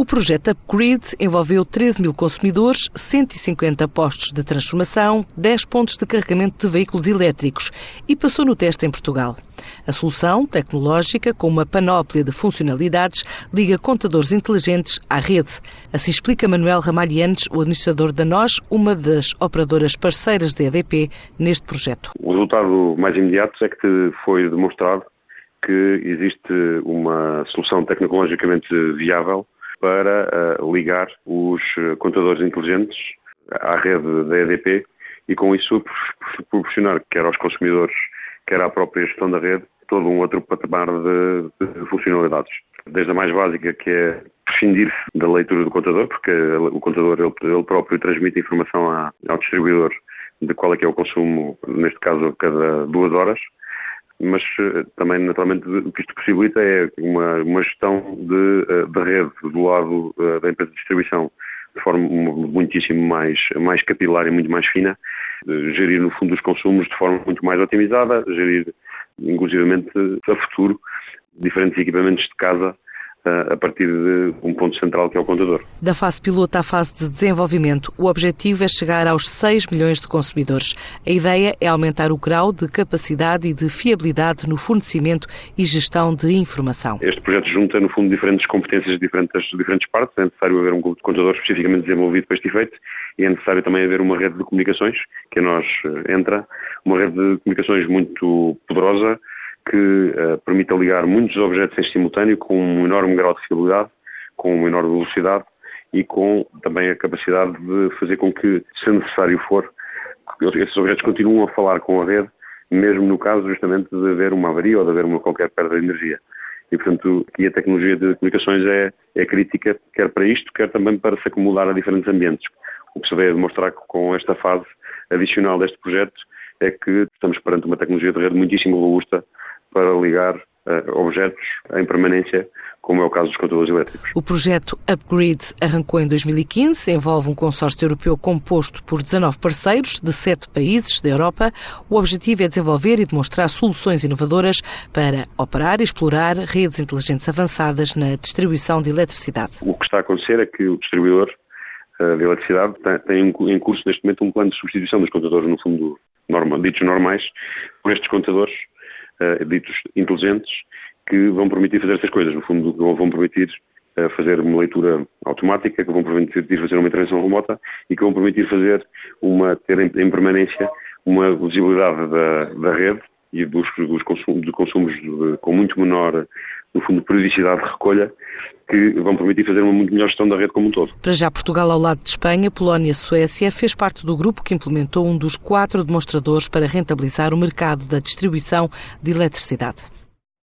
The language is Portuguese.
O projeto Upgrid envolveu 13 mil consumidores, 150 postos de transformação, 10 pontos de carregamento de veículos elétricos e passou no teste em Portugal. A solução tecnológica, com uma panóplia de funcionalidades, liga contadores inteligentes à rede. Assim explica Manuel Ramalhianes, o administrador da NOS, uma das operadoras parceiras da EDP neste projeto. O resultado mais imediato é que foi demonstrado que existe uma solução tecnologicamente viável para uh, ligar os eh, contadores inteligentes à rede da EDP e com isso proporcionar quer aos consumidores, quer à própria gestão da rede, todo um outro patamar de, de funcionalidades. Desde a mais básica, que é prescindir-se da leitura do contador, porque o contador ele, ele próprio transmite informação à, ao distribuidor de qual é que é o consumo, neste caso, cada duas horas, mas eh, também, naturalmente, o que isto possibilita é uma, uma gestão de, eh, de rede do lado eh, da empresa de distribuição de forma muitíssimo mais, mais capilar e muito mais fina, gerir, no fundo, os consumos de forma muito mais otimizada, gerir, inclusivamente, a futuro, diferentes equipamentos de casa a partir de um ponto central que é o contador. Da fase piloto à fase de desenvolvimento, o objetivo é chegar aos 6 milhões de consumidores. A ideia é aumentar o grau de capacidade e de fiabilidade no fornecimento e gestão de informação. Este projeto junta, no fundo, diferentes competências de diferentes, diferentes partes. É necessário haver um contador especificamente desenvolvido para este efeito e é necessário também haver uma rede de comunicações, que a nós eh, entra, uma rede de comunicações muito poderosa, que uh, permita ligar muitos objetos em simultâneo com um enorme grau de fiabilidade, com uma enorme velocidade e com também a capacidade de fazer com que, se necessário for, esses objetos continuem a falar com a rede, mesmo no caso justamente de haver uma avaria ou de haver uma qualquer perda de energia. E, portanto, aqui a tecnologia de comunicações é, é crítica, quer para isto, quer também para se acomodar a diferentes ambientes. O que se veio a demonstrar com esta fase adicional deste projeto é que estamos perante uma tecnologia de rede muitíssimo robusta para ligar uh, objetos em permanência, como é o caso dos contadores elétricos. O projeto Upgrade arrancou em 2015, envolve um consórcio europeu composto por 19 parceiros de sete países da Europa. O objetivo é desenvolver e demonstrar soluções inovadoras para operar e explorar redes inteligentes avançadas na distribuição de eletricidade. O que está a acontecer é que o distribuidor uh, de eletricidade tem em curso neste momento um plano de substituição dos contadores, no fundo, normal, ditos normais, por estes contadores uh, ditos inteligentes que vão permitir fazer essas coisas. No fundo, vão permitir uh, fazer uma leitura automática, que vão permitir fazer uma intervenção remota e que vão permitir fazer uma, ter em, em permanência uma visibilidade da, da rede e dos, dos consumos, de consumos de, com muito menor, no fundo, periodicidade de recolha, que vão permitir fazer uma muito melhor gestão da rede como um todo. Para já, Portugal, ao lado de Espanha, Polónia e Suécia, fez parte do grupo que implementou um dos quatro demonstradores para rentabilizar o mercado da distribuição de eletricidade.